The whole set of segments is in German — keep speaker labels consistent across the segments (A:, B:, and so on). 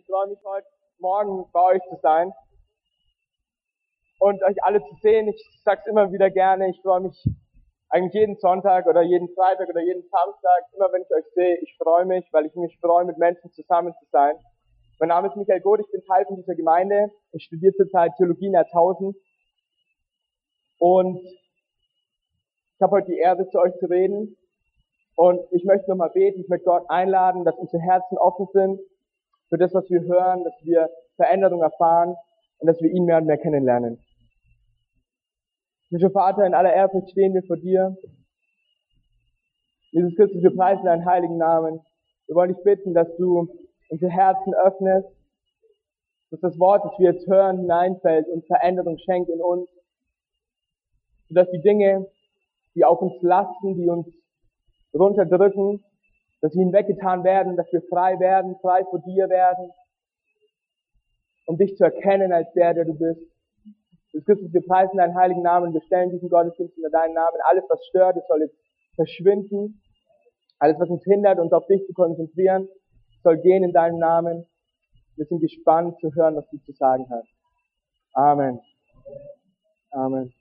A: Ich freue mich heute Morgen bei euch zu sein und euch alle zu sehen. Ich sag's immer wieder gerne. Ich freue mich eigentlich jeden Sonntag oder jeden Freitag oder jeden Samstag, immer wenn ich euch sehe. Ich freue mich, weil ich mich freue, mit Menschen zusammen zu sein. Mein Name ist Michael Goth, ich bin Teil von dieser Gemeinde. Ich studiere zurzeit Theologie in Erzhausen. Und ich habe heute die Ehre, zu euch zu reden. Und ich möchte nochmal beten, ich möchte Gott einladen, dass unsere Herzen offen sind für das, was wir hören, dass wir Veränderung erfahren und dass wir ihn mehr und mehr kennenlernen. Lieber Vater, in aller Ehrfurcht stehen wir vor dir. Jesus Christus, wir preisen deinen heiligen Namen. Wir wollen dich bitten, dass du unsere Herzen öffnest, dass das Wort, das wir jetzt hören, hineinfällt und Veränderung schenkt in uns, sodass die Dinge, die auf uns lasten, die uns runterdrücken, dass sie hinweggetan werden, dass wir frei werden, frei vor dir werden, um dich zu erkennen als der, der du bist. Jesus Christus, wir preisen deinen heiligen Namen, wir stellen diesen Gottesdienst unter deinen Namen. Alles, was stört, es soll jetzt verschwinden. Alles, was uns hindert, uns auf dich zu konzentrieren, soll gehen in deinem Namen. Wir sind gespannt zu hören, was du zu sagen hast. Amen. Amen.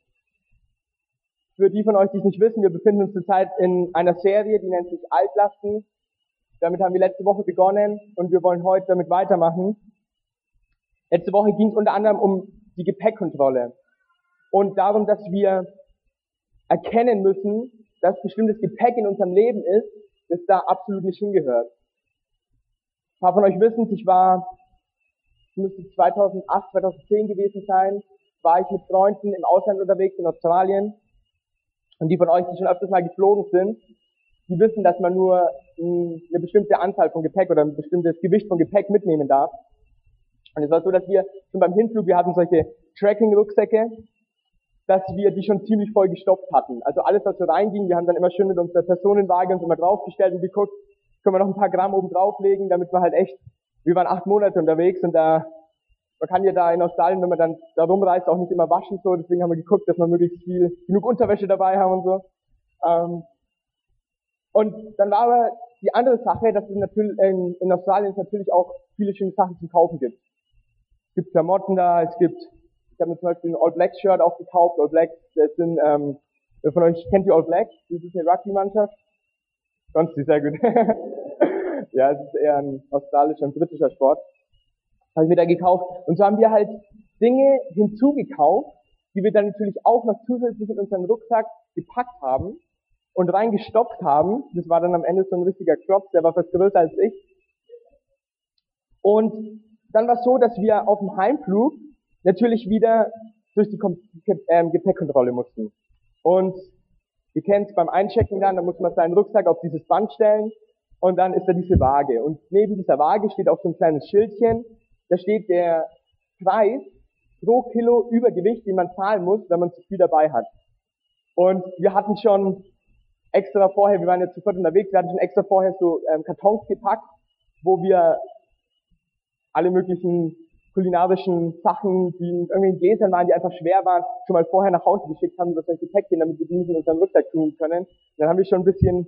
A: Für die von euch, die es nicht wissen, wir befinden uns zurzeit in einer Serie, die nennt sich Altlasten. Damit haben wir letzte Woche begonnen und wir wollen heute damit weitermachen. Letzte Woche ging es unter anderem um die Gepäckkontrolle und darum, dass wir erkennen müssen, dass bestimmtes Gepäck in unserem Leben ist, das da absolut nicht hingehört. Ein paar von euch wissen, ich war, es müsste 2008, 2010 gewesen sein, war ich mit Freunden im Ausland unterwegs in Australien und die von euch, die schon öfters mal geflogen sind, die wissen, dass man nur eine bestimmte Anzahl von Gepäck oder ein bestimmtes Gewicht von Gepäck mitnehmen darf. Und es war so, dass wir schon beim Hinflug, wir hatten solche Tracking-Rucksäcke, dass wir die schon ziemlich voll gestopft hatten. Also alles, was so reinging, wir haben dann immer schön mit unserer Personenwaage uns immer draufgestellt und geguckt, können wir noch ein paar Gramm oben drauflegen, damit wir halt echt, wir waren acht Monate unterwegs und da man kann ja da in Australien, wenn man dann da rumreist, auch nicht immer waschen so. Deswegen haben wir geguckt, dass wir möglichst viel, genug Unterwäsche dabei haben und so. Ähm, und dann war aber die andere Sache, dass es natürlich in, in Australien natürlich auch viele schöne Sachen zum Kaufen gibt. Es gibt Klamotten da, es gibt, ich habe mir zum Beispiel ein All Black Shirt auch gekauft. All Black, das sind, ähm, wer von euch kennt die All Black? Das ist eine Rugby-Mannschaft. Sonst nicht sehr gut. ja, es ist eher ein australischer und britischer Sport habe ich mir da gekauft. Und so haben wir halt Dinge hinzugekauft, die wir dann natürlich auch noch zusätzlich in unseren Rucksack gepackt haben und reingestopft haben. Das war dann am Ende so ein richtiger Klopf, der war fast größer als ich. Und dann war es so, dass wir auf dem Heimflug natürlich wieder durch die ähm, Gepäckkontrolle mussten. Und ihr kennt beim Einchecken dann, da muss man seinen Rucksack auf dieses Band stellen und dann ist da diese Waage. Und neben dieser Waage steht auch so ein kleines Schildchen, da steht der Preis pro Kilo Übergewicht, den man zahlen muss, wenn man zu viel dabei hat. Und wir hatten schon extra vorher, wir waren jetzt sofort unterwegs, wir hatten schon extra vorher so ähm, Kartons gepackt, wo wir alle möglichen kulinarischen Sachen, die in irgendwelchen Gläsern waren, die einfach schwer waren, schon mal vorher nach Hause geschickt haben, so solche Päckchen, damit wir die nicht in unseren Rucksack tun können. dann haben wir schon ein bisschen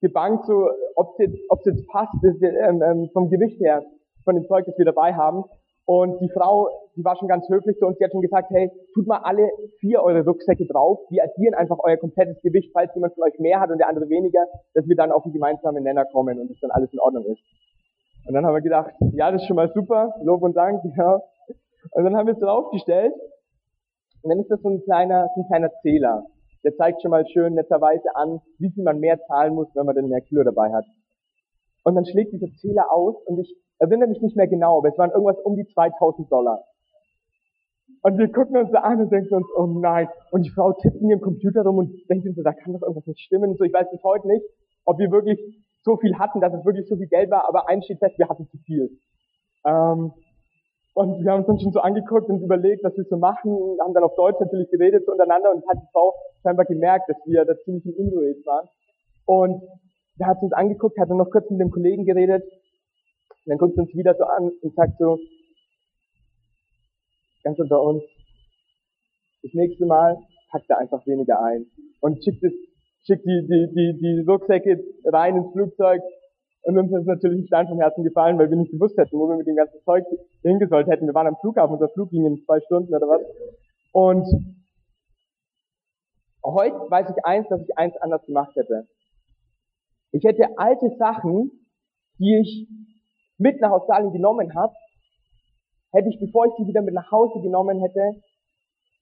A: gebankt, so, ob es jetzt, ob's jetzt passt, das, ähm, ähm, vom Gewicht her von dem Zeug, das wir dabei haben. Und die Frau, die war schon ganz höflich zu uns, die hat schon gesagt, hey, tut mal alle vier eure Rucksäcke drauf, wir addieren einfach euer komplettes Gewicht, falls jemand von euch mehr hat und der andere weniger, dass wir dann auf einen gemeinsamen Nenner kommen und es dann alles in Ordnung ist. Und dann haben wir gedacht, ja, das ist schon mal super, Lob und Dank, ja. Und dann haben wir es draufgestellt und dann ist das so ein kleiner, so ein kleiner Zähler. Der zeigt schon mal schön netterweise an, wie viel man mehr zahlen muss, wenn man denn mehr Kilo dabei hat. Und dann schlägt dieser Zähler aus und ich erinnere mich nicht mehr genau, aber es waren irgendwas um die 2000 Dollar. Und wir gucken uns da an und denken uns, oh nein. Und die Frau tippt in ihrem Computer rum und denkt uns so, da kann doch irgendwas nicht stimmen. Und so, ich weiß bis heute nicht, ob wir wirklich so viel hatten, dass es wirklich so viel Geld war, aber eins steht fest, wir hatten zu viel. Ähm, und wir haben uns dann schon so angeguckt und überlegt, was wir so machen, haben dann auf Deutsch natürlich geredet untereinander und hat die Frau scheinbar gemerkt, dass wir da ziemlich in Unruhe waren. Und da hat sie uns angeguckt, hat dann noch kurz mit dem Kollegen geredet und dann guckt uns wieder so an und sagt so, ganz unter uns, das nächste Mal packt er einfach weniger ein und schickt, es, schickt die, die, die, die Rucksäcke rein ins Flugzeug Und uns ist natürlich ein Stein vom Herzen gefallen, weil wir nicht gewusst hätten, wo wir mit dem ganzen Zeug hingesollt hätten. Wir waren am Flughafen, unser Flug ging in zwei Stunden oder was. Und heute weiß ich eins, dass ich eins anders gemacht hätte. Ich hätte alte Sachen, die ich mit nach Australien genommen habe, hätte ich, bevor ich sie wieder mit nach Hause genommen hätte,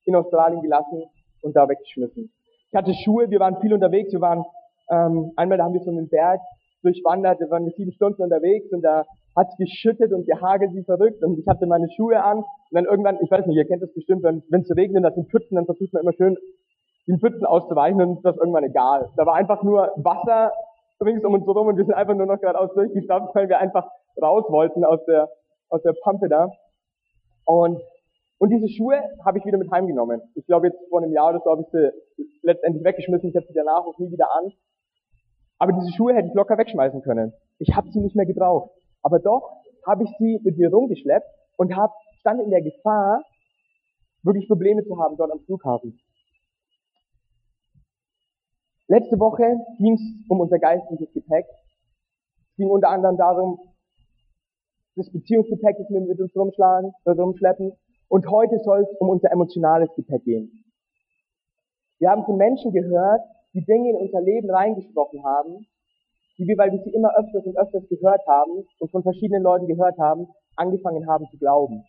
A: in Australien gelassen und da weggeschmissen. Ich hatte Schuhe, wir waren viel unterwegs, wir waren, ähm, einmal da haben wir so einen Berg durchwandert, wir waren sieben Stunden unterwegs und da hat es geschüttet und gehagelt wie verrückt und ich hatte meine Schuhe an und dann irgendwann, ich weiß nicht, ihr kennt das bestimmt, wenn es regnet, das sind Pfützen, dann versucht man immer schön den Pfützen auszuweichen und ist das irgendwann egal. Da war einfach nur Wasser rings um uns herum und wir sind einfach nur noch geradeaus durchgestapft, weil wir einfach raus wollten aus der, aus der Pampe da. Und, und diese Schuhe habe ich wieder mit heimgenommen. Ich glaube jetzt vor einem Jahr oder so habe ich sie letztendlich weggeschmissen. Ich habe sie danach auch nie wieder an. Aber diese Schuhe hätte ich locker wegschmeißen können. Ich habe sie nicht mehr gebraucht. Aber doch habe ich sie mit mir rumgeschleppt und hab, stand in der Gefahr, wirklich Probleme zu haben dort am Flughafen. Letzte Woche ging es um unser geistliches Gepäck. Es ging unter anderem darum, das Beziehungsgepäck, das wir mit uns rumschlagen, äh, rumschleppen. Und heute soll es um unser emotionales Gepäck gehen. Wir haben von Menschen gehört, die Dinge in unser Leben reingesprochen haben, die wir, weil wir sie immer öfters und öfters gehört haben und von verschiedenen Leuten gehört haben, angefangen haben zu glauben.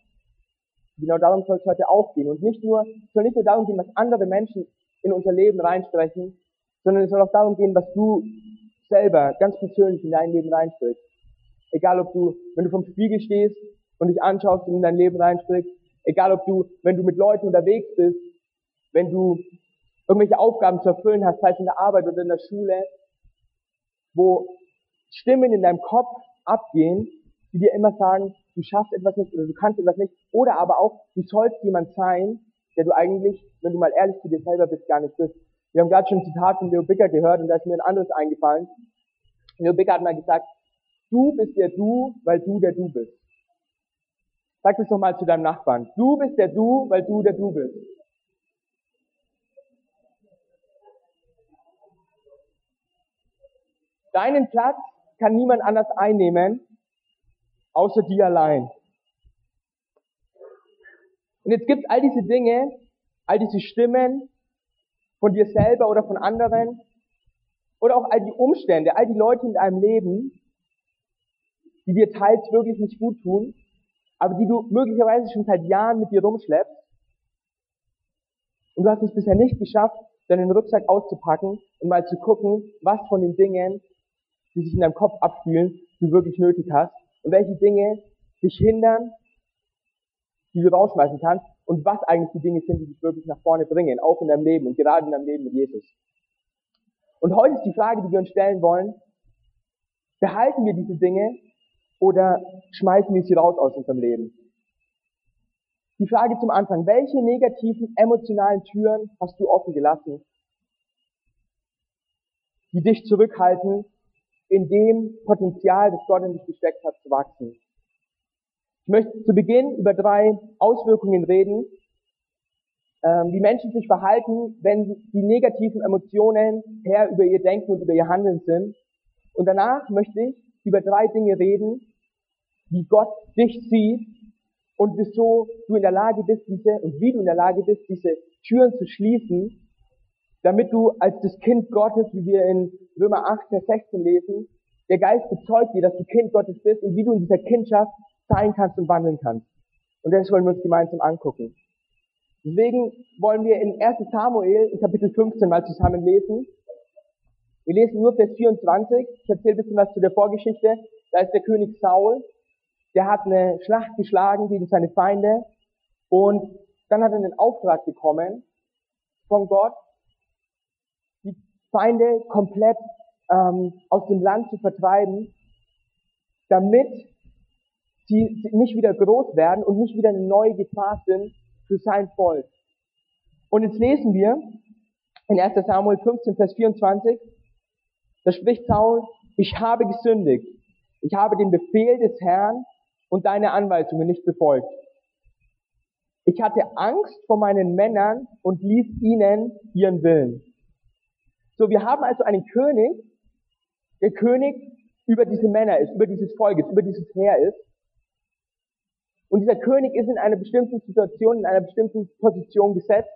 A: Genau darum soll es heute auch gehen. Und nicht nur, es soll nicht nur darum gehen, was andere Menschen in unser Leben reinsprechen, sondern es soll auch darum gehen, was du selber ganz persönlich in dein Leben reinsprichst. Egal ob du, wenn du vom Spiegel stehst und dich anschaust und in dein Leben reinsprichst, egal ob du, wenn du mit Leuten unterwegs bist, wenn du irgendwelche Aufgaben zu erfüllen hast, sei es in der Arbeit oder in der Schule, wo Stimmen in deinem Kopf abgehen, die dir immer sagen, du schaffst etwas nicht oder du kannst etwas nicht, oder aber auch, du sollst jemand sein, der du eigentlich, wenn du mal ehrlich zu dir selber bist, gar nicht bist. Wir haben gerade schon ein Zitat von Leo Bicker gehört und da ist mir ein anderes eingefallen. Leo Bicker hat mal gesagt, du bist der Du, weil du der Du bist. Sag das doch mal zu deinem Nachbarn. Du bist der Du, weil du der Du bist. Deinen Platz kann niemand anders einnehmen, außer dir allein. Und jetzt gibt all diese Dinge, all diese Stimmen, von dir selber oder von anderen oder auch all die Umstände, all die Leute in deinem Leben, die dir teils wirklich nicht gut tun, aber die du möglicherweise schon seit Jahren mit dir rumschleppst und du hast es bisher nicht geschafft, deinen Rucksack auszupacken und mal zu gucken, was von den Dingen, die sich in deinem Kopf abspielen, du wirklich nötig hast und welche Dinge dich hindern, die du rausschmeißen kannst und was eigentlich die Dinge sind, die dich wirklich nach vorne bringen, auch in deinem Leben und gerade in deinem Leben mit Jesus. Und heute ist die Frage, die wir uns stellen wollen, behalten wir diese Dinge oder schmeißen wir sie raus aus unserem Leben? Die Frage zum Anfang, welche negativen emotionalen Türen hast du offen gelassen, die dich zurückhalten, in dem Potenzial, das Gott in dich gesteckt hat, zu wachsen? Ich möchte zu Beginn über drei Auswirkungen reden, ähm, wie Menschen sich verhalten, wenn die negativen Emotionen Herr über ihr Denken und über ihr Handeln sind. Und danach möchte ich über drei Dinge reden, wie Gott dich sieht und wieso du in der Lage bist, diese, und wie du in der Lage bist, diese Türen zu schließen, damit du als das Kind Gottes, wie wir in Römer 8, Vers 16 lesen, der Geist bezeugt dir, dass du Kind Gottes bist und wie du in dieser Kindschaft sein kannst und wandeln kannst. Und das wollen wir uns gemeinsam angucken. Deswegen wollen wir in 1 Samuel in Kapitel 15 mal zusammen lesen. Wir lesen nur Vers 24. Ich erzähle ein bisschen was zu der Vorgeschichte. Da ist der König Saul. Der hat eine Schlacht geschlagen gegen seine Feinde. Und dann hat er einen Auftrag bekommen von Gott, die Feinde komplett ähm, aus dem Land zu vertreiben, damit die nicht wieder groß werden und nicht wieder eine neue Gefahr sind für sein Volk. Und jetzt lesen wir in 1 Samuel 15, Vers 24, da spricht Saul, ich habe gesündigt. Ich habe den Befehl des Herrn und deine Anweisungen nicht befolgt. Ich hatte Angst vor meinen Männern und ließ ihnen ihren Willen. So, wir haben also einen König. Der König über diese Männer ist, über dieses Volk ist, über dieses Heer ist. Und dieser König ist in einer bestimmten Situation, in einer bestimmten Position gesetzt.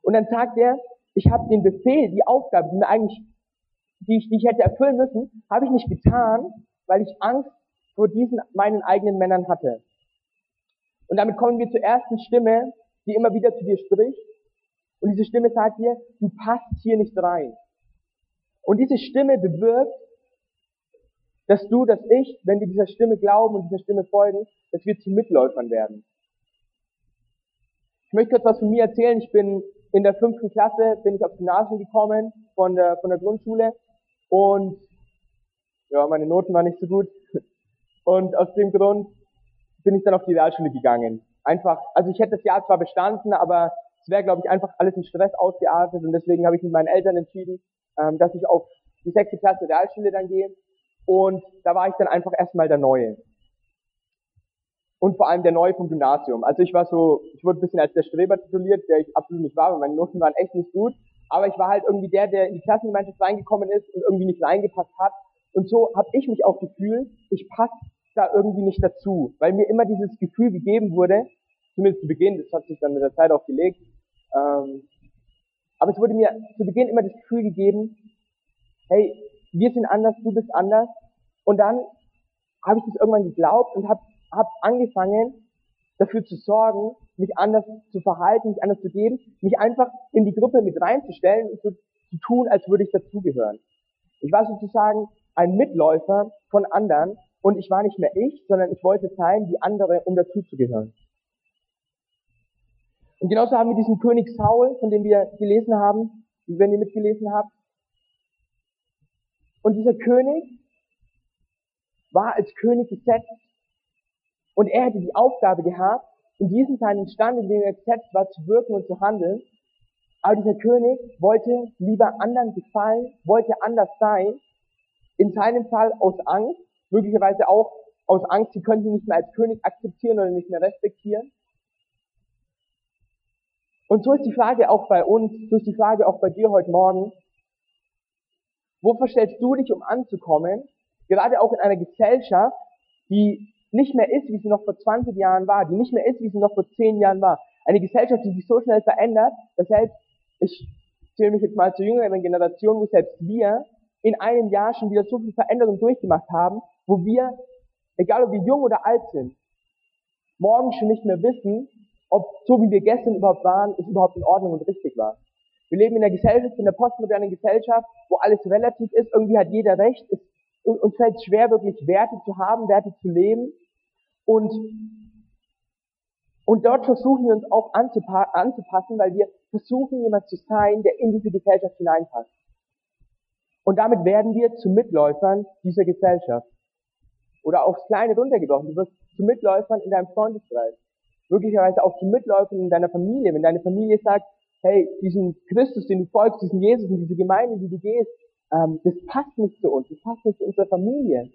A: Und dann sagt er, ich habe den Befehl, die Aufgabe, die mir eigentlich, die ich, die ich hätte erfüllen müssen, habe ich nicht getan, weil ich Angst vor diesen meinen eigenen Männern hatte. Und damit kommen wir zur ersten Stimme, die immer wieder zu dir spricht. Und diese Stimme sagt dir, du passt hier nicht rein. Und diese Stimme bewirkt, dass du, dass ich, wenn wir dieser Stimme glauben und dieser Stimme folgen, dass wir zu Mitläufern werden. Ich möchte kurz was von mir erzählen. Ich bin in der fünften Klasse, bin ich aufs Gymnasium gekommen von der, von der Grundschule und ja, meine Noten waren nicht so gut. Und aus dem Grund bin ich dann auf die Realschule gegangen. Einfach, also ich hätte das Jahr zwar bestanden, aber es wäre, glaube ich, einfach alles in Stress ausgeartet und deswegen habe ich mit meinen Eltern entschieden, ähm, dass ich auf die sechste Klasse Realschule dann gehe und da war ich dann einfach erstmal der Neue. Und vor allem der Neue vom Gymnasium. Also ich war so, ich wurde ein bisschen als der Streber tituliert, der ich absolut nicht war, weil meine Noten waren echt nicht gut. Aber ich war halt irgendwie der, der in die Klassengemeinschaft reingekommen ist und irgendwie nicht reingepasst hat. Und so habe ich mich auch gefühlt, ich passe da irgendwie nicht dazu, weil mir immer dieses Gefühl gegeben wurde, zumindest zu Beginn, das hat sich dann mit der Zeit auch gelegt, ähm, aber es wurde mir zu Beginn immer das Gefühl gegeben, hey, wir sind anders, du bist anders. Und dann habe ich das irgendwann geglaubt und habe hab angefangen, dafür zu sorgen, mich anders zu verhalten, mich anders zu geben, mich einfach in die Gruppe mit reinzustellen und so zu tun, als würde ich dazugehören. Ich war sozusagen ein Mitläufer von anderen und ich war nicht mehr ich, sondern ich wollte sein wie andere, um dazuzugehören. Und genauso haben wir diesen König Saul, von dem wir gelesen haben, wenn ihr mitgelesen habt, und dieser König war als König gesetzt und er hätte die Aufgabe gehabt, in diesem seinen Stand, in dem er gesetzt war, zu wirken und zu handeln. Aber dieser König wollte lieber anderen gefallen, wollte anders sein. In seinem Fall aus Angst, möglicherweise auch aus Angst, sie könnten ihn nicht mehr als König akzeptieren oder nicht mehr respektieren. Und so ist die Frage auch bei uns, so ist die Frage auch bei dir heute Morgen. Wo verstellst du dich, um anzukommen? Gerade auch in einer Gesellschaft, die nicht mehr ist, wie sie noch vor 20 Jahren war, die nicht mehr ist, wie sie noch vor 10 Jahren war. Eine Gesellschaft, die sich so schnell verändert, dass selbst, ich zähle mich jetzt mal zur jüngeren Generation, wo selbst wir in einem Jahr schon wieder so viel Veränderung durchgemacht haben, wo wir, egal ob wir jung oder alt sind, morgen schon nicht mehr wissen, ob so wie wir gestern überhaupt waren, es überhaupt in Ordnung und richtig war. Wir leben in einer Gesellschaft, in einer postmodernen Gesellschaft, wo alles relativ ist. Irgendwie hat jeder Recht. Es, uns fällt es schwer, wirklich Werte zu haben, Werte zu leben. Und, und dort versuchen wir uns auch anzupa anzupassen, weil wir versuchen, jemand zu sein, der in diese Gesellschaft hineinpasst. Und damit werden wir zu Mitläufern dieser Gesellschaft. Oder aufs Kleine runtergebrochen. Du wirst zu Mitläufern in deinem Freundeskreis. Möglicherweise auch zu Mitläufern in deiner Familie. Wenn deine Familie sagt, hey, diesen Christus, den du folgst, diesen Jesus und diese Gemeinde, die du gehst, ähm, das passt nicht zu uns, das passt nicht zu unserer Familie.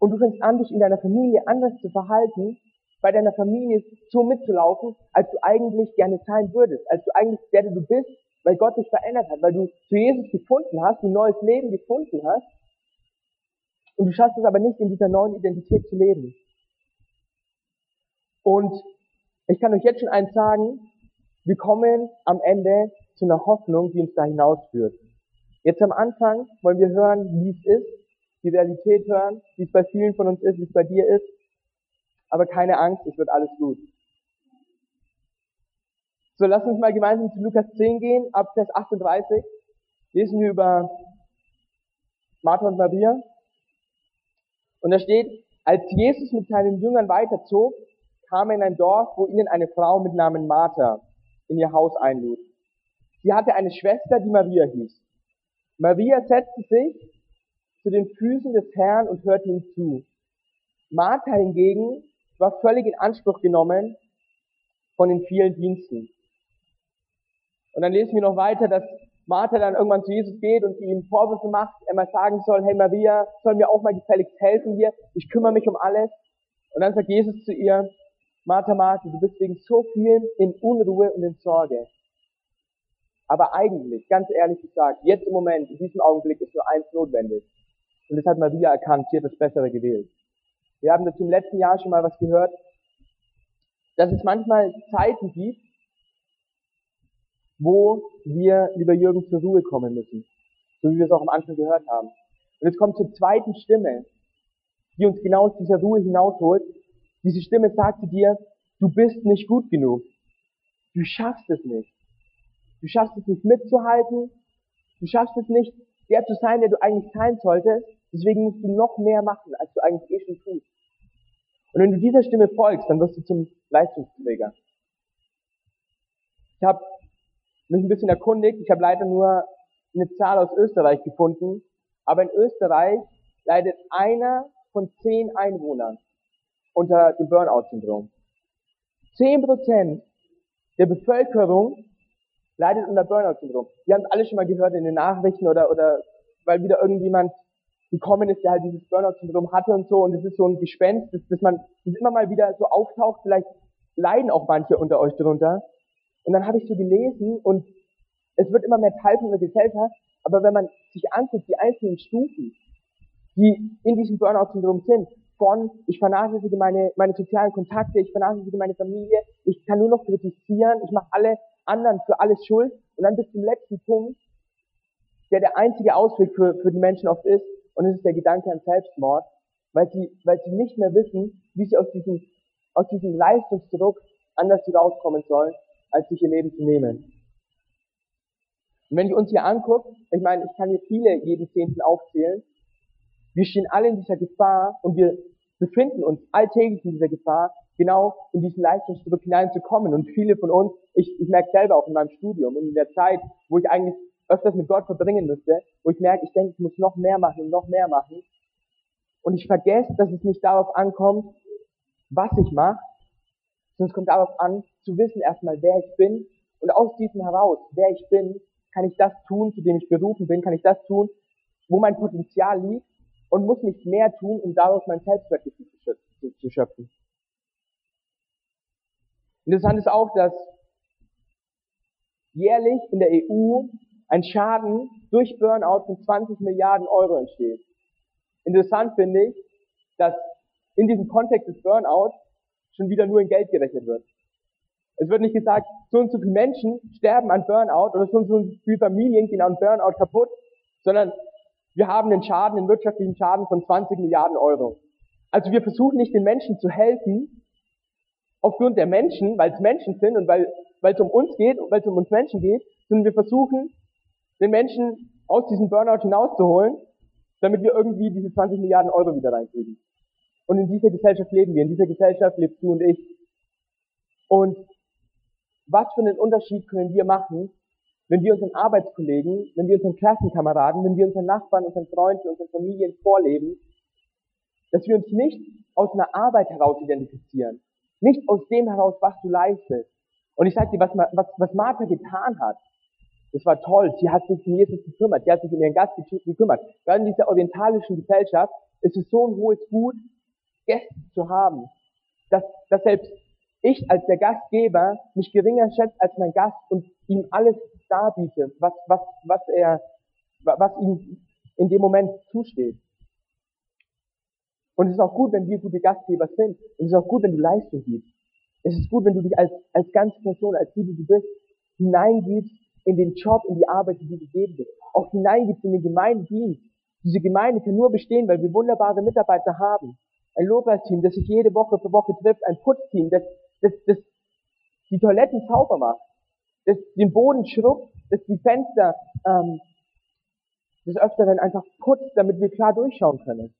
A: Und du fängst an, dich in deiner Familie anders zu verhalten, bei deiner Familie so mitzulaufen, als du eigentlich gerne sein würdest, als du eigentlich der, der du bist, weil Gott dich verändert hat, weil du zu Jesus gefunden hast, ein neues Leben gefunden hast, und du schaffst es aber nicht, in dieser neuen Identität zu leben. Und ich kann euch jetzt schon eins sagen, wir kommen am Ende zu einer Hoffnung, die uns da hinausführt. Jetzt am Anfang wollen wir hören, wie es ist, die Realität hören, wie es bei vielen von uns ist, wie es bei dir ist. Aber keine Angst, es wird alles gut. So, lass uns mal gemeinsam zu Lukas 10 gehen, ab Vers 38. Lesen wir über Martha und Maria. Und da steht, als Jesus mit seinen Jüngern weiterzog, kam er in ein Dorf, wo ihnen eine Frau mit Namen Martha in ihr Haus einlud. Sie hatte eine Schwester, die Maria hieß. Maria setzte sich zu den Füßen des Herrn und hörte ihm zu. Martha hingegen war völlig in Anspruch genommen von den vielen Diensten. Und dann lesen wir noch weiter, dass Martha dann irgendwann zu Jesus geht und ihm Vorwürfe macht, er mal sagen soll, hey Maria, soll mir auch mal gefälligst helfen hier, ich kümmere mich um alles. Und dann sagt Jesus zu ihr, Martha, Martha, du bist wegen so viel in Unruhe und in Sorge. Aber eigentlich, ganz ehrlich gesagt, jetzt im Moment, in diesem Augenblick ist nur eins notwendig. Und es hat Maria erkannt, sie hat das Bessere gewählt. Wir haben dazu im letzten Jahr schon mal was gehört, dass es manchmal Zeiten gibt, wo wir, lieber Jürgen, zur Ruhe kommen müssen. So wie wir es auch am Anfang gehört haben. Und es kommt zur zweiten Stimme, die uns genau aus dieser Ruhe hinausholt. Diese Stimme sagt zu dir, du bist nicht gut genug. Du schaffst es nicht. Du schaffst es nicht mitzuhalten. Du schaffst es nicht, der zu sein, der du eigentlich sein solltest. Deswegen musst du noch mehr machen, als du eigentlich eh schon tust. Und wenn du dieser Stimme folgst, dann wirst du zum Leistungsträger. Ich habe mich ein bisschen erkundigt. Ich habe leider nur eine Zahl aus Österreich gefunden. Aber in Österreich leidet einer von zehn Einwohnern unter dem Burnout-Syndrom. Zehn Prozent der Bevölkerung leidet unter Burnout-Syndrom. Wir haben es alle schon mal gehört in den Nachrichten oder, oder weil wieder irgendjemand gekommen ist, der halt dieses Burnout-Syndrom hatte und so. Und es ist so ein Gespenst, dass, dass man das immer mal wieder so auftaucht. Vielleicht leiden auch manche unter euch drunter. Und dann habe ich so gelesen und es wird immer mehr Teil von der Gesellschaft. Aber wenn man sich anguckt, die einzelnen Stufen, die in diesem Burnout-Syndrom sind, von ich vernachlässige meine, meine sozialen Kontakte, ich vernachlässige meine Familie, ich kann nur noch kritisieren, ich mache alle anderen für alles schuld und dann bis zum letzten Punkt, der der einzige Ausweg für, für die Menschen oft ist, und es ist der Gedanke an Selbstmord, weil sie, weil sie nicht mehr wissen, wie sie aus diesem, aus diesem Leistungsdruck anders rauskommen sollen, als sich ihr Leben zu nehmen. Und wenn ich uns hier angucke, ich meine, ich kann hier viele jeden Zehnten aufzählen, wir stehen alle in dieser Gefahr und wir befinden uns alltäglich in dieser Gefahr, genau in diesen Leistungsdruck hineinzukommen. Und viele von uns, ich, ich merke selber auch in meinem Studium und in der Zeit, wo ich eigentlich öfters mit Gott verbringen müsste, wo ich merke, ich denke, ich muss noch mehr machen und noch mehr machen. Und ich vergesse, dass es nicht darauf ankommt, was ich mache, sondern es kommt darauf an, zu wissen erstmal, wer ich bin. Und aus diesem heraus, wer ich bin, kann ich das tun, zu dem ich berufen bin, kann ich das tun, wo mein Potenzial liegt und muss nicht mehr tun, um daraus mein Selbstwertgefühl zu schöpfen. Interessant ist auch, dass jährlich in der EU ein Schaden durch Burnout von 20 Milliarden Euro entsteht. Interessant finde ich, dass in diesem Kontext des Burnout schon wieder nur in Geld gerechnet wird. Es wird nicht gesagt, so und so viele Menschen sterben an Burnout oder so und so viele Familien gehen an Burnout kaputt, sondern wir haben einen Schaden, einen wirtschaftlichen Schaden von 20 Milliarden Euro. Also wir versuchen nicht den Menschen zu helfen, aufgrund der Menschen, weil es Menschen sind und weil, weil es um uns geht, weil es um uns Menschen geht, sondern wir versuchen, den Menschen aus diesem Burnout hinauszuholen, damit wir irgendwie diese 20 Milliarden Euro wieder reinkriegen. Und in dieser Gesellschaft leben wir, in dieser Gesellschaft lebst du und ich. Und was für einen Unterschied können wir machen, wenn wir unseren Arbeitskollegen, wenn wir unseren Klassenkameraden, wenn wir unseren Nachbarn, unseren Freunden, unseren Familien vorleben, dass wir uns nicht aus einer Arbeit heraus identifizieren, nicht aus dem heraus, was du leistest. Und ich sage dir, was, was, was Martha getan hat, das war toll. Sie hat sich um Jesus gekümmert. Sie hat sich um ihren Gast gekümmert. Gerade in dieser orientalischen Gesellschaft ist es so ein hohes Gut, Gäste zu haben, dass, dass selbst ich als der Gastgeber mich geringer schätze als mein Gast und ihm alles darbiete, was, was, was er, was ihm in dem Moment zusteht. Und es ist auch gut, wenn wir gute Gastgeber sind. Es ist auch gut, wenn du Leistung gibst. Es ist gut, wenn du dich als, als ganze Person, als die, die du bist, hineingibst in den Job, in die Arbeit, die du gegeben bist. Auch hineingibst in den Gemeindienst. Diese Gemeinde kann nur bestehen, weil wir wunderbare Mitarbeiter haben. Ein Lobpreisteam, das sich jede Woche für Woche trifft, ein Putzteam, das, das, das die Toiletten sauber macht, das den Boden schrubbt, das die Fenster ähm, des Öfteren einfach putzt, damit wir klar durchschauen können.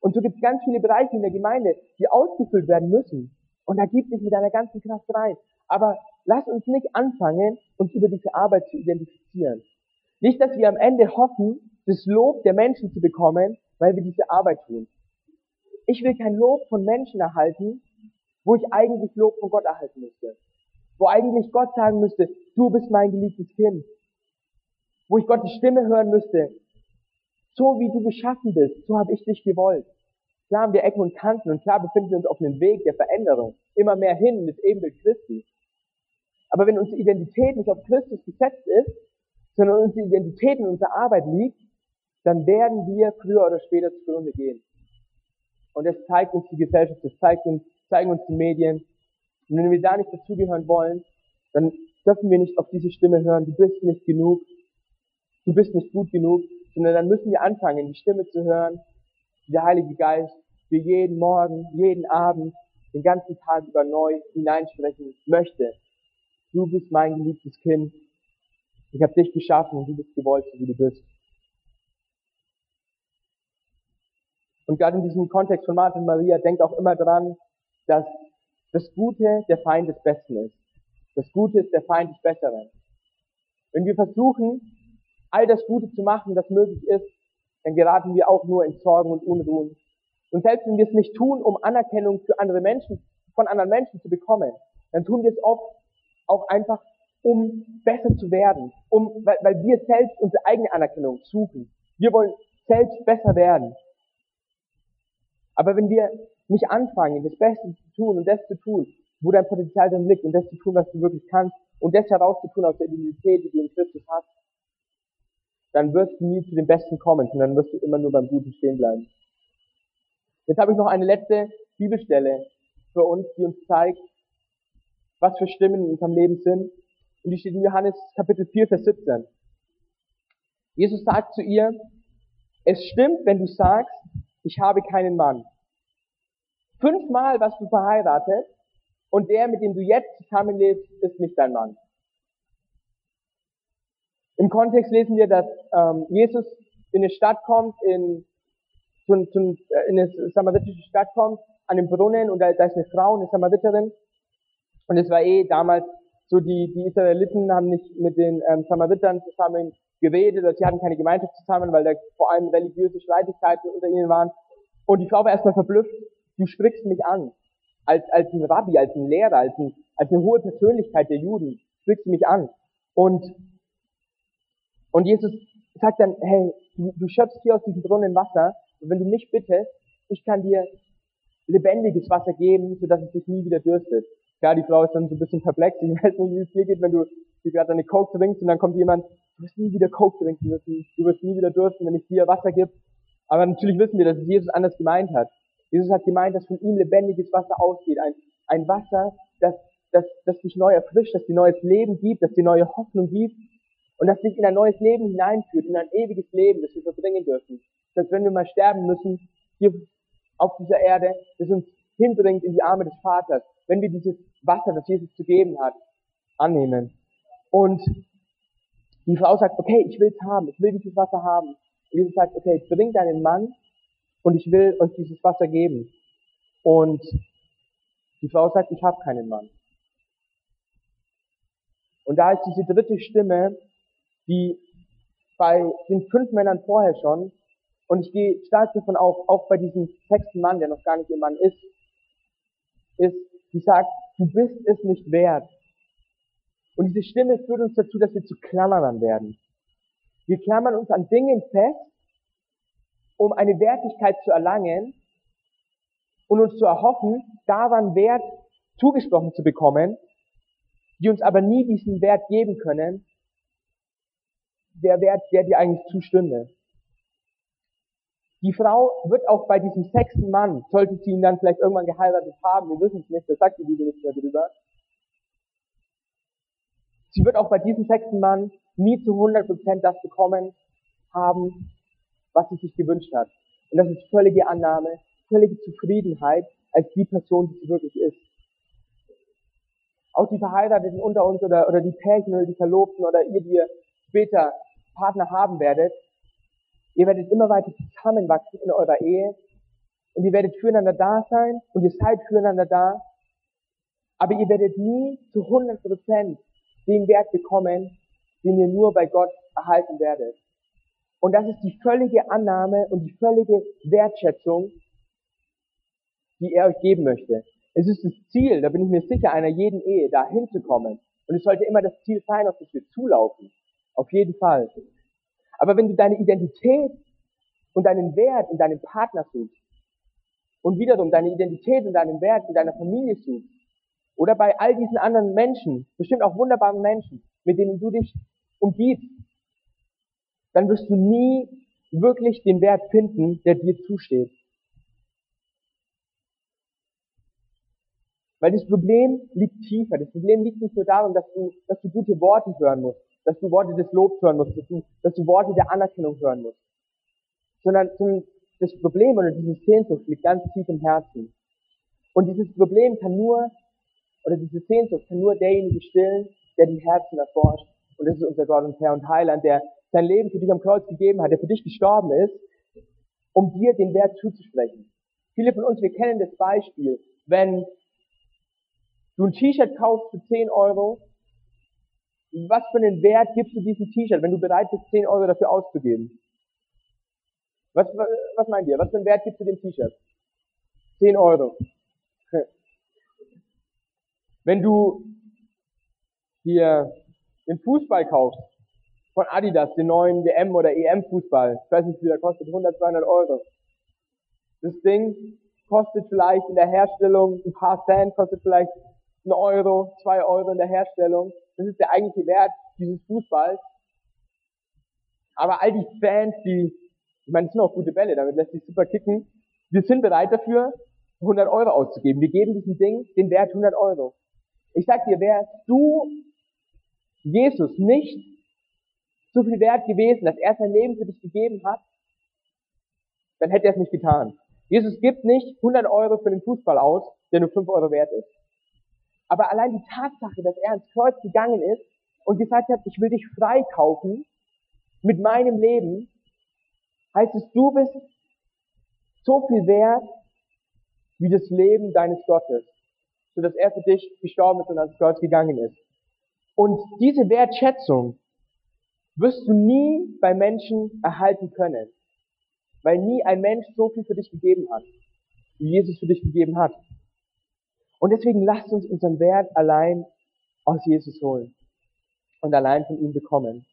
A: Und so gibt es ganz viele Bereiche in der Gemeinde, die ausgefüllt werden müssen. Und da gibt dich mit deiner ganzen Kraft rein. Aber lass uns nicht anfangen, uns über diese Arbeit zu identifizieren. Nicht, dass wir am Ende hoffen, das Lob der Menschen zu bekommen, weil wir diese Arbeit tun. Ich will kein Lob von Menschen erhalten, wo ich eigentlich Lob von Gott erhalten müsste wo eigentlich Gott sagen müsste, du bist mein geliebtes Kind, wo ich Gottes Stimme hören müsste, so wie du geschaffen bist, so habe ich dich gewollt. Klar haben wir Ecken und Kanten und klar befinden wir uns auf einem Weg der Veränderung, immer mehr hin in das Ebenbild Christi. Aber wenn unsere Identität nicht auf Christus gesetzt ist, sondern unsere Identität in unserer Arbeit liegt, dann werden wir früher oder später zugrunde gehen. Und das zeigt uns die Gesellschaft, das zeigt uns, zeigen uns die Medien. Und wenn wir da nicht dazugehören wollen, dann dürfen wir nicht auf diese Stimme hören, du bist nicht genug, du bist nicht gut genug, sondern dann müssen wir anfangen, die Stimme zu hören, die der Heilige Geist für jeden Morgen, jeden Abend, den ganzen Tag über neu hineinsprechen möchte. Du bist mein geliebtes Kind. Ich habe dich geschaffen und du bist gewollt, so wie du bist. Und gerade in diesem Kontext von Martin und Maria, denkt auch immer dran, dass das Gute der Feind des Besten ist. Das Gute ist der Feind des Besseren. Wenn wir versuchen, all das Gute zu machen, das möglich ist, dann geraten wir auch nur in Sorgen und Unruhen. Und selbst wenn wir es nicht tun, um Anerkennung für andere Menschen, von anderen Menschen zu bekommen, dann tun wir es oft auch einfach, um besser zu werden, um, weil, weil wir selbst unsere eigene Anerkennung suchen. Wir wollen selbst besser werden. Aber wenn wir nicht anfangen, das Beste zu tun und das zu tun, wo dein Potenzial dann liegt und das zu tun, was du wirklich kannst und das herauszutun aus der Identität, die du in Christus hast, dann wirst du nie zu dem Besten kommen, sondern dann wirst du immer nur beim Guten stehen bleiben. Jetzt habe ich noch eine letzte Bibelstelle für uns, die uns zeigt, was für Stimmen in unserem Leben sind. Und die steht in Johannes Kapitel 4, Vers 17. Jesus sagt zu ihr, es stimmt, wenn du sagst, ich habe keinen Mann. Fünfmal warst du verheiratet und der, mit dem du jetzt zusammenlebst, ist nicht dein Mann. Im Kontext lesen wir, dass ähm, Jesus in eine Stadt kommt, in, zu, zu, äh, in eine samaritische Stadt kommt, an den Brunnen und da, da ist eine Frau, eine Samariterin. Und es war eh damals so, die, die Israeliten haben nicht mit den ähm, Samaritern zusammen geredet oder sie hatten keine Gemeinschaft zusammen, weil da vor allem religiöse Streitigkeiten unter ihnen waren. Und die Frau war erstmal verblüfft, du sprichst mich an. Als, als ein Rabbi, als ein Lehrer, als, ein, als eine hohe Persönlichkeit der Juden, sprichst du mich an. Und und Jesus sagt dann, hey, du, du schöpfst hier aus diesem Brunnen Wasser und wenn du mich bittest, ich kann dir lebendiges Wasser geben, sodass es dich nie wieder dürstet. Ja, die Frau ist dann so ein bisschen perplex. Ich weiß nicht, wie es dir geht, wenn du dir gerade eine Coke trinkst und dann kommt jemand, du wirst nie wieder Coke trinken müssen, du wirst nie wieder dürsten, wenn ich dir Wasser gebe. Aber natürlich wissen wir, dass es Jesus anders gemeint hat. Jesus hat gemeint, dass von ihm lebendiges Wasser ausgeht. Ein, ein Wasser, das, das, das dich neu erfrischt, das dir neues Leben gibt, das dir neue Hoffnung gibt und das dich in ein neues Leben hineinführt, in ein ewiges Leben, das wir verbringen dürfen. Dass wenn wir mal sterben müssen, hier auf dieser Erde, das uns hinbringt in die Arme des Vaters, wenn wir dieses Wasser, das Jesus zu geben hat, annehmen. Und die Frau sagt, okay, ich will es haben, ich will dieses Wasser haben. Und Jesus sagt, okay, bring deinen Mann und ich will euch dieses Wasser geben. Und die Frau sagt, ich habe keinen Mann. Und da ist diese dritte Stimme, die bei den fünf Männern vorher schon, und ich gehe stark davon auf, auch bei diesem sechsten Mann, der noch gar nicht ihr Mann ist, ist, die sagt, du bist es nicht wert. Und diese Stimme führt uns dazu, dass wir zu Klammerern werden. Wir klammern uns an Dingen fest, um eine Wertigkeit zu erlangen und uns zu erhoffen, daran Wert zugesprochen zu bekommen, die uns aber nie diesen Wert geben können, der Wert, der dir eigentlich zustünde. Die Frau wird auch bei diesem sechsten Mann, sollte sie ihn dann vielleicht irgendwann geheiratet haben, wir wissen es nicht, das sagt die Bibel nicht mehr drüber. Sie wird auch bei diesem sechsten Mann nie zu 100% das bekommen haben, was sie sich gewünscht hat. Und das ist völlige Annahme, völlige Zufriedenheit als die Person, die sie wirklich ist. Auch die Verheirateten unter uns oder, oder die Pärchen oder die Verlobten oder ihr, die ihr später Partner haben werdet, ihr werdet immer weiter zusammenwachsen in eurer Ehe und ihr werdet füreinander da sein und ihr seid füreinander da, aber ihr werdet nie zu 100 Prozent den Wert bekommen, den ihr nur bei Gott erhalten werdet. Und das ist die völlige Annahme und die völlige Wertschätzung, die er euch geben möchte. Es ist das Ziel, da bin ich mir sicher, einer jeden Ehe, da hinzukommen. Und es sollte immer das Ziel sein, auf das wir zulaufen. Auf jeden Fall. Aber wenn du deine Identität und deinen Wert in deinem Partner suchst und wiederum deine Identität und deinen Wert in deiner Familie suchst oder bei all diesen anderen Menschen, bestimmt auch wunderbaren Menschen, mit denen du dich umgibst, dann wirst du nie wirklich den Wert finden, der dir zusteht. Weil das Problem liegt tiefer. Das Problem liegt nicht nur darum, dass du, dass du gute Worte hören musst, dass du Worte des Lobs hören musst, dass du, dass du Worte der Anerkennung hören musst. Sondern das Problem oder diese Sehnsucht liegt ganz tief im Herzen. Und dieses Problem kann nur, oder diese Sehnsucht kann nur derjenige stillen, der die Herzen erforscht. Und das ist unser Gott und Herr und Heiland, der sein Leben für dich am Kreuz gegeben hat, der für dich gestorben ist, um dir den Wert zuzusprechen. Viele von uns, wir kennen das Beispiel, wenn du ein T-Shirt kaufst für 10 Euro, was für einen Wert gibst du diesem T-Shirt, wenn du bereit bist, 10 Euro dafür auszugeben? Was, was meint ihr? Was für einen Wert gibst du dem T-Shirt? 10 Euro. Wenn du dir den Fußball kaufst, von Adidas, den neuen WM- oder EM-Fußball, ich weiß nicht, wie der kostet, 100, 200 Euro. Das Ding kostet vielleicht in der Herstellung ein paar Cent, kostet vielleicht ein Euro, zwei Euro in der Herstellung. Das ist der eigentliche Wert dieses Fußballs. Aber all die Fans, die, ich meine, es sind auch gute Bälle, damit lässt sich super kicken, wir sind bereit dafür, 100 Euro auszugeben. Wir geben diesem Ding den Wert 100 Euro. Ich sag dir, wärst du Jesus nicht so viel wert gewesen, dass er sein Leben für dich gegeben hat, dann hätte er es nicht getan. Jesus gibt nicht 100 Euro für den Fußball aus, der nur 5 Euro wert ist. Aber allein die Tatsache, dass er ans Kreuz gegangen ist und gesagt hat, ich will dich freikaufen mit meinem Leben, heißt es, du bist so viel wert wie das Leben deines Gottes, so dass er für dich gestorben ist und ans Kreuz gegangen ist. Und diese Wertschätzung wirst du nie bei Menschen erhalten können, weil nie ein Mensch so viel für dich gegeben hat, wie Jesus für dich gegeben hat. Und deswegen lasst uns unseren Wert allein aus Jesus holen und allein von ihm bekommen.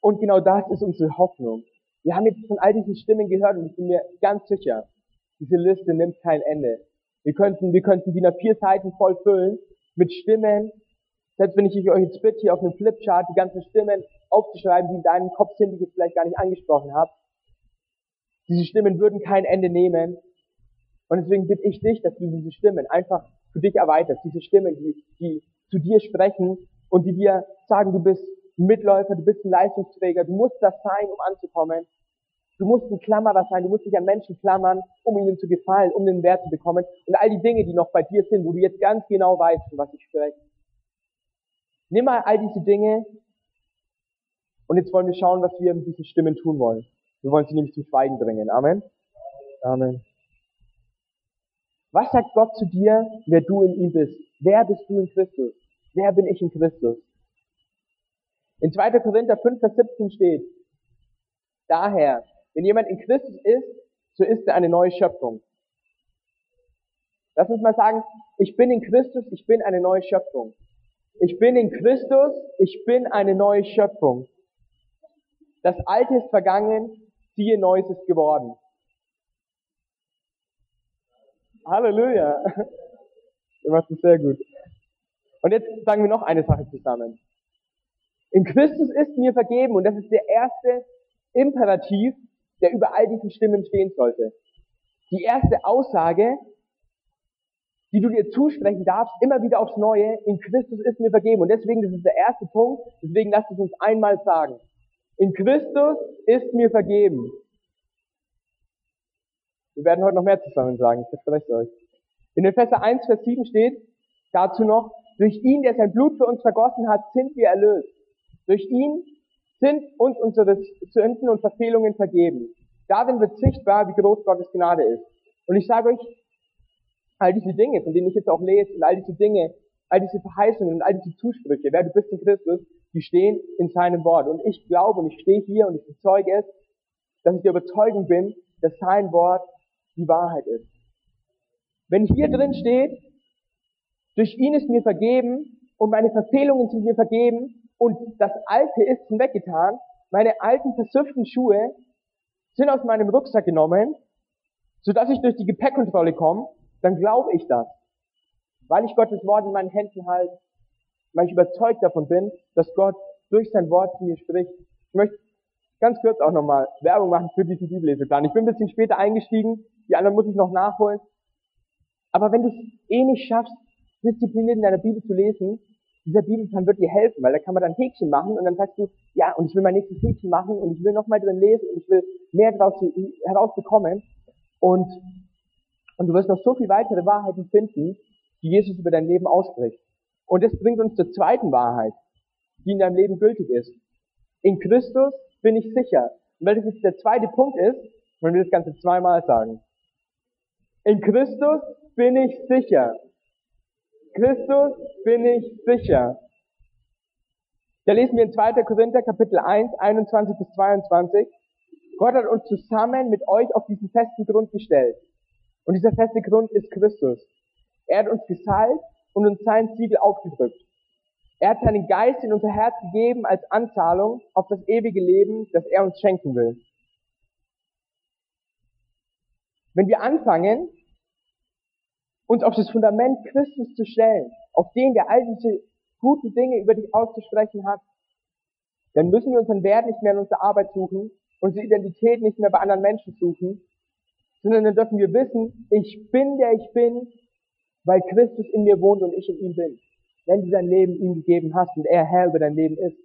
A: Und genau das ist unsere Hoffnung. Wir haben jetzt von all diesen Stimmen gehört und ich bin mir ganz sicher, diese Liste nimmt kein Ende. Wir könnten, wir könnten die nach vier Seiten voll füllen mit Stimmen. Selbst wenn ich euch jetzt bitte, hier auf einem Flipchart die ganzen Stimmen aufzuschreiben, die in deinem Kopf sind, die ich jetzt vielleicht gar nicht angesprochen habe. Diese Stimmen würden kein Ende nehmen. Und deswegen bitte ich dich, dass du diese Stimmen einfach für dich erweiterst. Diese Stimmen, die, die zu dir sprechen und die dir sagen, du bist ein Mitläufer, du bist ein Leistungsträger, du musst das sein, um anzukommen. Du musst ein Klammerer sein, du musst dich an Menschen klammern, um ihnen zu gefallen, um den Wert zu bekommen. Und all die Dinge, die noch bei dir sind, wo du jetzt ganz genau weißt, von was ich spreche. Nimm mal all diese Dinge und jetzt wollen wir schauen, was wir mit diesen Stimmen tun wollen. Wir wollen sie nämlich zum Schweigen bringen. Amen. Amen. Was sagt Gott zu dir, wer du in ihm bist? Wer bist du in Christus? Wer bin ich in Christus? In 2. Korinther 5, Vers 17 steht, daher, wenn jemand in Christus ist, so ist er eine neue Schöpfung. Lass uns mal sagen, ich bin in Christus, ich bin eine neue Schöpfung. Ich bin in Christus, ich bin eine neue Schöpfung. Das Alte ist vergangen, siehe Neues ist geworden. Halleluja. Du machst es sehr gut. Und jetzt sagen wir noch eine Sache zusammen. In Christus ist mir vergeben und das ist der erste Imperativ, der über all diesen Stimmen stehen sollte. Die erste Aussage, die du dir zusprechen darfst, immer wieder aufs Neue, in Christus ist mir vergeben. Und deswegen, das ist der erste Punkt, deswegen lasst es uns einmal sagen. In Christus ist mir vergeben. Wir werden heute noch mehr zusammen sagen, ich verspreche euch. In Epheser 1, Vers 7 steht dazu noch, durch ihn, der sein Blut für uns vergossen hat, sind wir erlöst. Durch ihn sind uns unsere Sünden und Verfehlungen vergeben. Darin wird sichtbar, wie groß Gottes Gnade ist. Und ich sage euch, all diese Dinge, von denen ich jetzt auch lese, und all diese Dinge, all diese Verheißungen und all diese Zusprüche, wer du bist in Christus, die stehen in seinem Wort. Und ich glaube und ich stehe hier und ich bezeuge es, dass ich der Überzeugung bin, dass sein Wort die Wahrheit ist. Wenn hier drin steht, durch ihn ist mir vergeben und meine Verfehlungen sind mir vergeben und das Alte ist hinweggetan, meine alten versüfften Schuhe sind aus meinem Rucksack genommen, sodass ich durch die Gepäckkontrolle komme, dann glaube ich das. Weil ich Gottes Wort in meinen Händen halte, weil ich überzeugt davon bin, dass Gott durch sein Wort zu mir spricht. Ich möchte ganz kurz auch nochmal Werbung machen für diesen Bibelleseplan. Ich bin ein bisschen später eingestiegen, die anderen muss ich noch nachholen. Aber wenn du es eh nicht schaffst, diszipliniert in deiner Bibel zu lesen, dieser Bibelplan wird dir helfen, weil da kann man dann Häkchen machen und dann sagst du, ja, und ich will mein nächstes Häkchen machen und ich will nochmal drin lesen und ich will mehr daraus herausbekommen und, und du wirst noch so viel weitere Wahrheiten finden, die Jesus über dein Leben ausspricht. Und das bringt uns zur zweiten Wahrheit, die in deinem Leben gültig ist. In Christus bin ich sicher. Und weil das jetzt der zweite Punkt ist, wollen wir das Ganze zweimal sagen. In Christus bin ich sicher. Christus bin ich sicher. Da lesen wir in 2. Korinther Kapitel 1, 21 bis 22. Gott hat uns zusammen mit euch auf diesen festen Grund gestellt. Und dieser feste Grund ist Christus. Er hat uns gesalbt und uns sein Siegel aufgedrückt. Er hat seinen Geist in unser Herz gegeben als Anzahlung auf das ewige Leben, das er uns schenken will. Wenn wir anfangen, uns auf das Fundament Christus zu stellen, auf den, der all diese guten Dinge über dich auszusprechen hat, dann müssen wir unseren Wert nicht mehr in unserer Arbeit suchen, unsere Identität nicht mehr bei anderen Menschen suchen, sondern dann dürfen wir wissen, ich bin der ich bin, weil Christus in mir wohnt und ich in ihm bin. Wenn du dein Leben ihm gegeben hast und er Herr über dein Leben ist.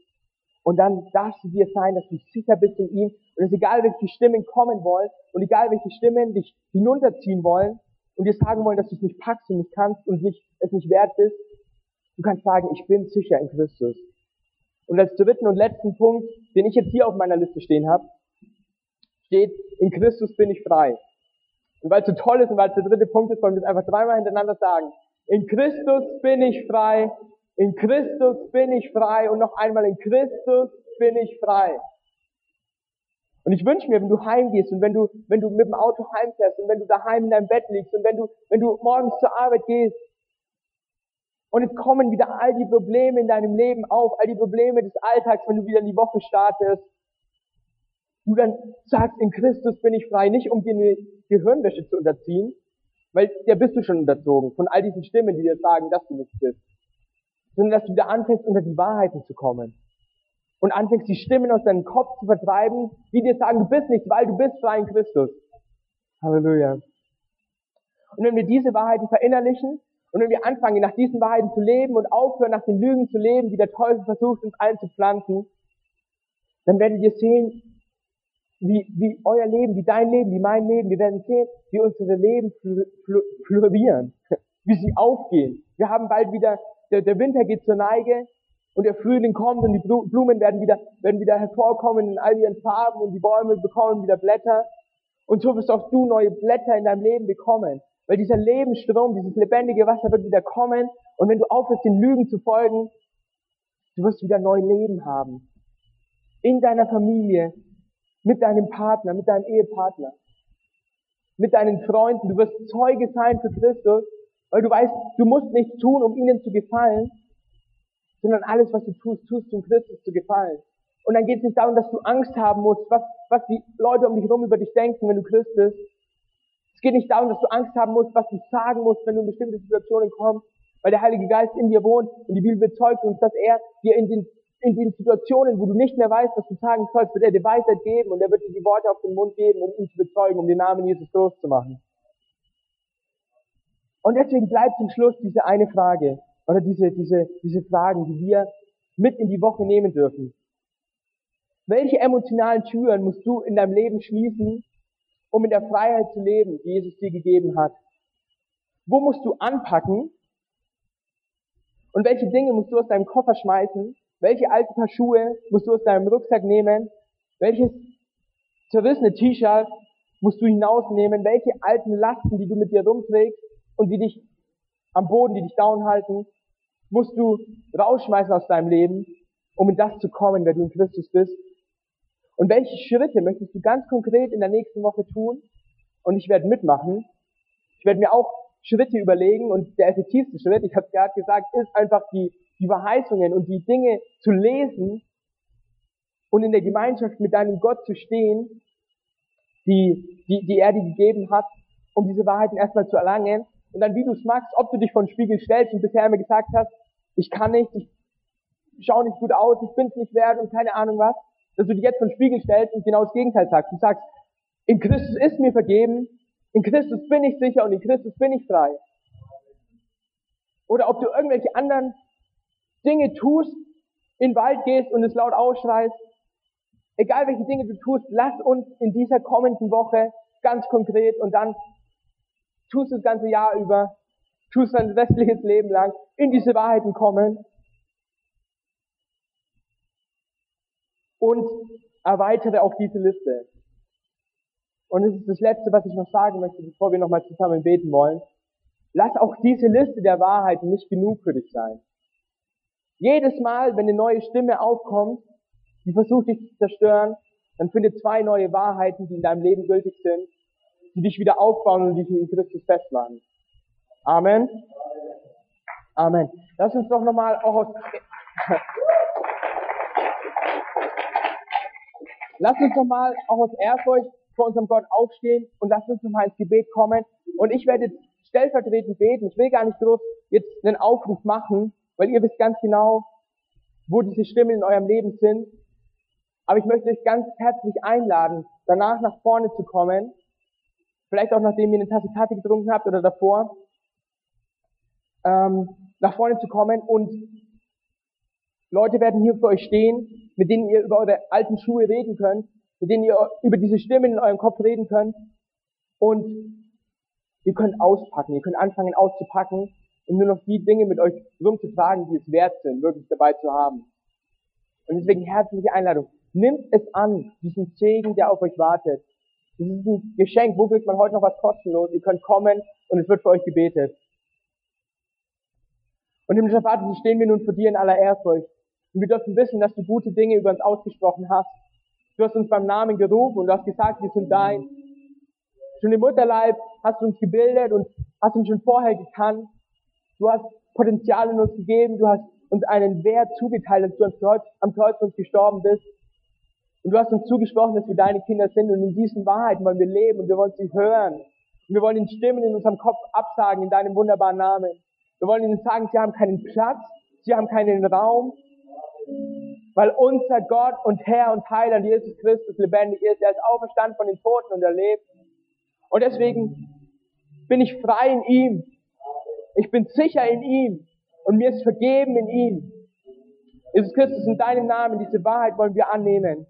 A: Und dann darfst du dir sein, dass du sicher bist in ihm und es ist egal, welche Stimmen kommen wollen und egal, welche Stimmen dich hinunterziehen wollen, und dir sagen wollen, dass du es nicht packst und nicht kannst und nicht, es nicht wert bist, du kannst sagen, ich bin sicher in Christus. Und als dritten und letzten Punkt, den ich jetzt hier auf meiner Liste stehen habe, steht, in Christus bin ich frei. Und weil es so toll ist und weil es der dritte Punkt ist, wollen wir es einfach dreimal hintereinander sagen. In Christus bin ich frei. In Christus bin ich frei. Und noch einmal, in Christus bin ich frei. Und ich wünsche mir, wenn du heimgehst und wenn du, wenn du mit dem Auto heimfährst und wenn du daheim in deinem Bett liegst und wenn du, wenn du morgens zur Arbeit gehst und es kommen wieder all die Probleme in deinem Leben auf, all die Probleme des Alltags, wenn du wieder in die Woche startest, du dann sagst, in Christus bin ich frei, nicht um dir eine Gehirnwäsche zu unterziehen, weil der bist du schon unterzogen von all diesen Stimmen, die dir sagen, dass du nichts bist, sondern dass du wieder anfängst, unter die Wahrheiten zu kommen und anfängst, die Stimmen aus deinem Kopf zu vertreiben, die dir sagen, du bist nichts, weil du bist frei in Christus. Halleluja. Und wenn wir diese Wahrheiten verinnerlichen und wenn wir anfangen, nach diesen Wahrheiten zu leben und aufhören, nach den Lügen zu leben, die der Teufel versucht, uns einzupflanzen, dann werdet ihr sehen, wie, wie euer Leben, wie dein Leben, wie mein Leben, wir werden sehen, wie unsere Leben florieren, wie sie aufgehen. Wir haben bald wieder, der, der Winter geht zur Neige, und der Frühling kommt und die Blumen werden wieder, werden wieder hervorkommen in all ihren Farben und die Bäume bekommen wieder Blätter. Und so wirst auch du neue Blätter in deinem Leben bekommen. Weil dieser Lebensstrom, dieses lebendige Wasser wird wieder kommen. Und wenn du aufhörst, den Lügen zu folgen, du wirst wieder neu Leben haben. In deiner Familie, mit deinem Partner, mit deinem Ehepartner, mit deinen Freunden. Du wirst Zeuge sein für Christus, weil du weißt, du musst nichts tun, um ihnen zu gefallen, sondern alles, was du tust, tust um Christus zu gefallen. Und dann geht es nicht darum, dass du Angst haben musst, was, was die Leute um dich herum über dich denken, wenn du Christ bist. Es geht nicht darum, dass du Angst haben musst, was du sagen musst, wenn du in bestimmte Situationen kommst, weil der Heilige Geist in dir wohnt und die Bibel bezeugt uns, dass er dir in den, in den Situationen, wo du nicht mehr weißt, was du sagen sollst, wird er dir Weisheit geben und er wird dir die Worte auf den Mund geben, um ihn zu bezeugen, um den Namen Jesus groß zu machen. Und deswegen bleibt zum Schluss diese eine Frage oder diese, diese, diese Fragen, die wir mit in die Woche nehmen dürfen. Welche emotionalen Türen musst du in deinem Leben schließen, um in der Freiheit zu leben, die Jesus dir gegeben hat? Wo musst du anpacken? Und welche Dinge musst du aus deinem Koffer schmeißen? Welche alten Paar Schuhe musst du aus deinem Rucksack nehmen? Welches zerrissene T-Shirt musst du hinausnehmen? Welche alten Lasten, die du mit dir rumträgst und die dich am Boden, die dich down halten, musst du rausschmeißen aus deinem Leben, um in das zu kommen, wer du in Christus bist. Und welche Schritte möchtest du ganz konkret in der nächsten Woche tun? Und ich werde mitmachen. Ich werde mir auch Schritte überlegen und der effektivste Schritt, ich habe gerade gesagt, ist einfach die, die Verheißungen und die Dinge zu lesen und in der Gemeinschaft mit deinem Gott zu stehen, die, die, die er dir gegeben hat, um diese Wahrheiten erstmal zu erlangen und dann, wie du es magst, ob du dich vor den Spiegel stellst und bisher immer gesagt hast, ich kann nicht, ich schaue nicht gut aus, ich bin es nicht wert und keine Ahnung was. dass du dich jetzt vor den Spiegel stellst und genau das Gegenteil sagst. Du sagst, in Christus ist mir vergeben, in Christus bin ich sicher und in Christus bin ich frei. Oder ob du irgendwelche anderen Dinge tust, in den Wald gehst und es laut ausschreist. Egal welche Dinge du tust, lass uns in dieser kommenden Woche ganz konkret und dann tust das ganze Jahr über, tust dein restliches Leben lang in diese Wahrheiten kommen und erweitere auch diese Liste. Und es ist das Letzte, was ich noch sagen möchte, bevor wir nochmal zusammen beten wollen. Lass auch diese Liste der Wahrheiten nicht genug für dich sein. Jedes Mal, wenn eine neue Stimme aufkommt, die versucht dich zu zerstören, dann finde zwei neue Wahrheiten, die in deinem Leben gültig sind, die dich wieder aufbauen und dich in Christus festmachen. Amen. Amen. Lass uns doch nochmal auch aus, lass uns nochmal auch aus Ehrfurcht vor unserem Gott aufstehen und lass uns nochmal ins Gebet kommen. Und ich werde stellvertretend beten. Ich will gar nicht groß jetzt einen Aufruf machen, weil ihr wisst ganz genau, wo diese Stimmen in eurem Leben sind. Aber ich möchte euch ganz herzlich einladen, danach nach vorne zu kommen. Vielleicht auch nachdem ihr eine Tasse Kaffee getrunken habt oder davor. Ähm, nach vorne zu kommen und Leute werden hier für euch stehen, mit denen ihr über eure alten Schuhe reden könnt, mit denen ihr über diese Stimmen in eurem Kopf reden könnt. Und Ihr könnt auspacken, ihr könnt anfangen auszupacken und nur noch die Dinge mit euch rumzutragen, die es wert sind, wirklich dabei zu haben. Und deswegen herzliche Einladung. Nimmt es an, diesen Segen, der auf euch wartet. Das ist ein Geschenk. Wo kriegt man heute noch was kostenlos? Ihr könnt kommen und es wird für euch gebetet. Und im so stehen wir nun vor dir in aller Ehrfurcht. Und wir dürfen wissen, dass du gute Dinge über uns ausgesprochen hast. Du hast uns beim Namen gerufen und du hast gesagt, wir sind dein. Schon im Mutterleib hast du uns gebildet und hast uns schon vorher gekannt. Du hast Potenzial in uns gegeben, du hast uns einen Wert zugeteilt, dass du am am Kreuz uns gestorben bist. Und du hast uns zugesprochen, dass wir deine Kinder sind und in diesen Wahrheiten wollen wir leben und wir wollen sie hören. Und wir wollen den Stimmen in unserem Kopf absagen in deinem wunderbaren Namen. Wir wollen ihnen sagen, sie haben keinen Platz, sie haben keinen Raum, weil unser Gott und Herr und Heiland Jesus Christus lebendig ist. Er ist auferstanden von den Toten und er lebt. Und deswegen bin ich frei in ihm. Ich bin sicher in ihm. Und mir ist vergeben in ihm. Jesus Christus, in deinem Namen, diese Wahrheit wollen wir annehmen.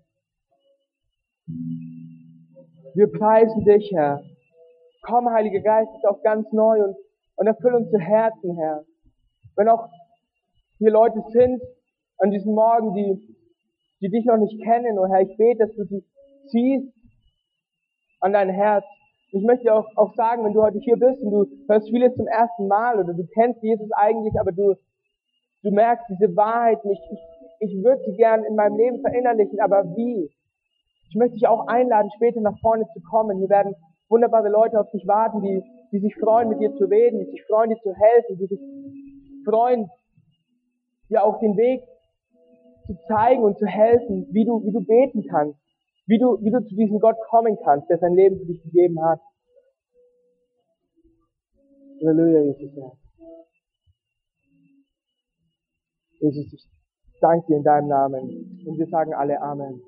A: Wir preisen dich, Herr. Komm, Heiliger Geist, ist auch ganz neu und, und erfüll unsere Herzen, Herr. Wenn auch hier Leute sind an diesem Morgen, die, die dich noch nicht kennen, und Herr, ich bete, dass du sie ziehst an dein Herz, ich möchte auch, auch sagen, wenn du heute hier bist und du hörst vieles zum ersten Mal oder du kennst Jesus eigentlich, aber du, du merkst diese Wahrheit nicht. Ich, ich würde sie gern in meinem Leben verinnerlichen, aber wie? Ich möchte dich auch einladen, später nach vorne zu kommen. Hier werden wunderbare Leute auf dich warten, die, die sich freuen, mit dir zu reden, die sich freuen, dir zu helfen, die sich freuen, dir auch den Weg zu zeigen und zu helfen, wie du, wie du beten kannst wie du, wie du zu diesem Gott kommen kannst, der sein Leben für dich gegeben hat. Halleluja, Jesus. Herr. Jesus, ich danke dir in deinem Namen. Und wir sagen alle Amen.